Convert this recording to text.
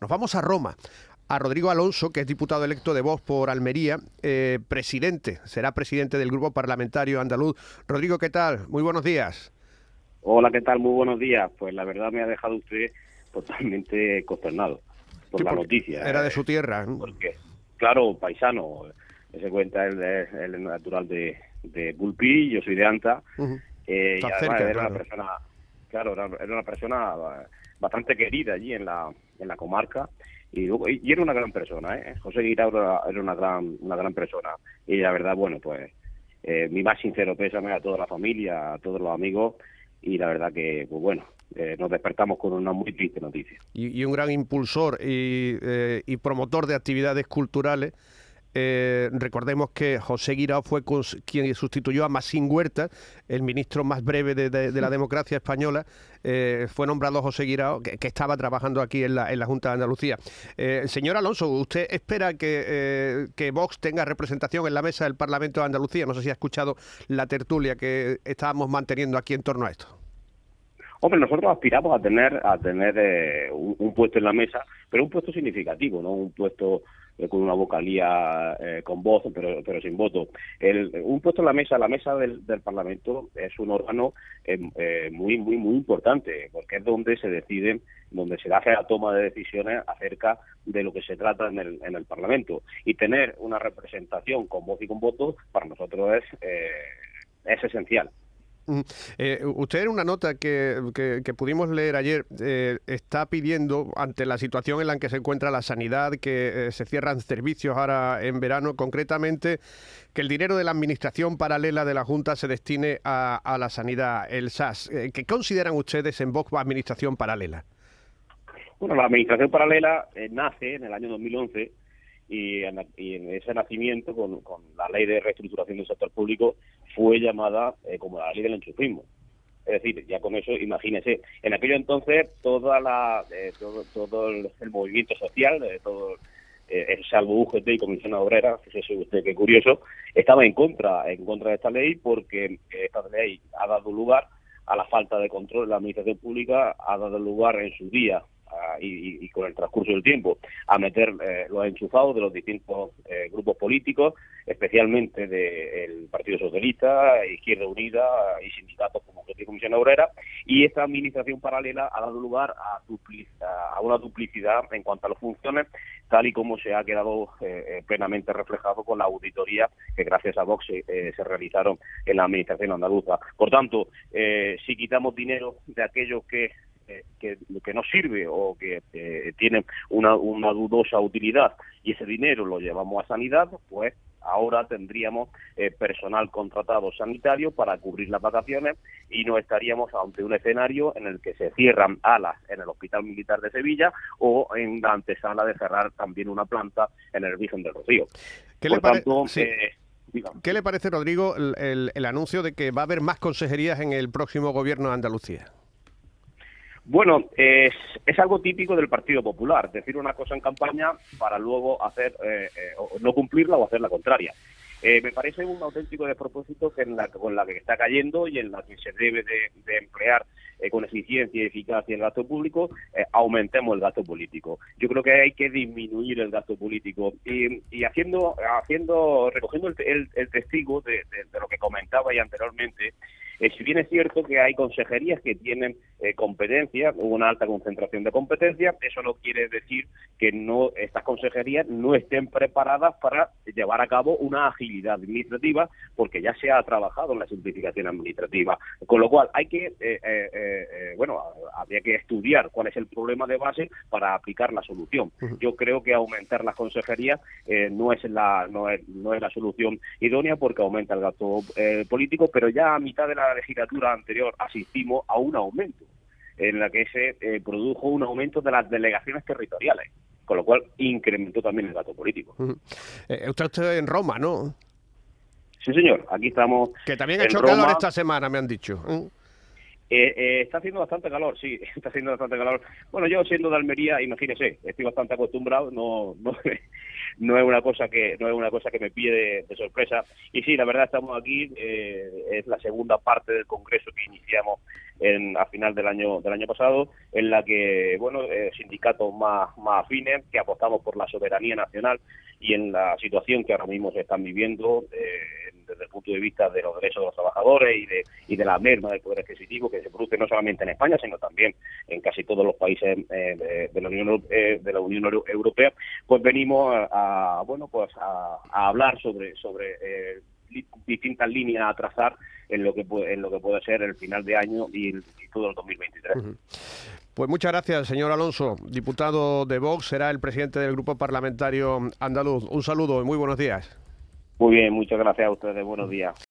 Nos vamos a Roma a Rodrigo Alonso, que es diputado electo de Vox por Almería, eh, presidente, será presidente del Grupo Parlamentario Andaluz. Rodrigo, ¿qué tal? Muy buenos días. Hola, ¿qué tal? Muy buenos días. Pues la verdad me ha dejado usted totalmente consternado por la noticia. Era de ¿eh? su tierra. Porque, claro, paisano, se cuenta el, el natural de, de Pulpí, yo soy de Anta, eh, y además era una persona, claro, era, una persona bastante querida allí en la, en la comarca y, y era una gran persona, ¿eh? José Guirao era, una gran, una gran persona y la verdad, bueno, pues eh, mi más sincero pésame a toda la familia, a todos los amigos y la verdad que, pues bueno, eh, nos despertamos con una muy triste noticia. Y, y un gran impulsor y, eh, y promotor de actividades culturales eh, recordemos que José Guirao fue quien sustituyó a Masín Huerta, el ministro más breve de, la democracia española. Eh, fue nombrado José Guirao, que, estaba trabajando aquí en la, Junta de Andalucía. Eh, señor Alonso, ¿usted espera que, que Vox tenga representación en la mesa del Parlamento de Andalucía? No sé si ha escuchado la tertulia que estábamos manteniendo aquí en torno a esto. Hombre, nosotros aspiramos a tener a tener un, puesto en la mesa, pero un puesto significativo, no un puesto eh, con una vocalía eh, con voz, pero, pero sin voto. El, un puesto en la mesa, la mesa del, Parlamento es un órgano eh, muy, muy, muy importante, porque es donde se decide, donde se hace la toma de decisiones acerca de lo que se trata en el, en el Parlamento. Y tener una representación con voz y con voto, para nosotros es, es esencial. Mm, eh, usted en una nota que, que, pudimos leer ayer eh, está pidiendo, ante la situación en la que se encuentra la sanidad, que eh, se cierran servicios ahora en verano, concretamente que el dinero de la administración paralela de la Junta se destine a, a la sanidad, el SAS. ¿Qué consideran ustedes en Vox administración paralela? Bueno, la administración paralela nace en el año 2011 y en, ese nacimiento, con, la ley de reestructuración del sector público, fue llamada eh, como la ley del enchufismo. Es decir, ya con eso, imagínese, en aquello entonces toda la, eh, todo, todo el, movimiento social, eh, todo eh, salvo UGT y Comisión Obrera, fíjese usted qué curioso, estaba en contra, en contra de esta ley porque esta ley ha dado lugar a la falta de control de la administración pública, ha dado lugar en su día y, con el transcurso del tiempo a meter eh, los enchufados de los distintos eh, grupos políticos, especialmente del Partido Socialista, Izquierda Unida y sindicatos como la Comisión Obrera, y esta administración paralela ha dado lugar a, a una duplicidad en cuanto a las funciones, tal y como se ha quedado eh, plenamente reflejado con la auditoría que gracias a Vox se realizaron en la administración andaluza. Por tanto, si quitamos dinero de aquellos que que, que no sirve o que eh, tiene una, una dudosa utilidad y ese dinero lo llevamos a sanidad, pues ahora tendríamos eh, personal contratado sanitario para cubrir las vacaciones y no estaríamos ante un escenario en el que se cierran alas en el Hospital Militar de Sevilla o en la antesala de cerrar también una planta en el Virgen del Rocío. ¿Qué le eh, ¿Qué le parece, Rodrigo, el, el anuncio de que va a haber más consejerías en el próximo gobierno de Andalucía? Bueno, es, es, algo típico del Partido Popular, decir una cosa en campaña para luego hacer eh, eh, no cumplirla o hacer la contraria. Eh, me parece un auténtico despropósito que en la, con la que está cayendo y en la que se debe de, emplear con eficiencia y eficacia el gasto público, aumentemos el gasto político. Yo creo que hay que disminuir el gasto político y, haciendo, haciendo, recogiendo el, el, testigo de, de, lo que comentaba ya anteriormente, eh, si bien es cierto que hay consejerías que tienen eh, competencia, una alta concentración de competencia, eso no quiere decir que no estas consejerías no estén preparadas para llevar a cabo una agilidad administrativa, porque ya se ha trabajado en la simplificación administrativa. Con lo cual, hay que, eh, bueno, habría que estudiar cuál es el problema de base para aplicar la solución. Yo creo que aumentar las consejerías no es la no es, no es la solución idónea porque aumenta el gasto político, pero ya a mitad de la la legislatura anterior asistimos a un aumento, en la que se eh, produjo un aumento de las delegaciones territoriales, con lo cual incrementó también el gasto político. Eh, usted está en Roma, ¿no? Sí, señor, aquí estamos. Que también ha hecho calor esta semana, me han dicho. Eh, eh, está haciendo bastante calor, sí, está haciendo bastante calor. Bueno, yo siendo de Almería, imagínese, estoy bastante acostumbrado, no, no, es una cosa que no es una cosa que me pide de, sorpresa. Y sí, la verdad estamos aquí, eh, es la segunda parte del congreso que iniciamos en, a final del año del año pasado, en la que bueno sindicatos más más afines que apostamos por la soberanía nacional y en la situación que ahora mismo se están viviendo. El punto de vista de los derechos de los trabajadores y de, y de la merma del poder adquisitivo que se produce no solamente en España, sino también en casi todos los países eh, de, la Unión eh, de la Unión Europea, pues venimos a, bueno pues a, hablar sobre sobre eh, distintas líneas a trazar en lo que puede, en lo que puede ser el final de año y, todo el 2023. Pues muchas gracias, señor Alonso, diputado de Vox, será el presidente del grupo parlamentario andaluz. Un saludo y muy buenos días. Muy bien, muchas gracias a ustedes. Buenos días.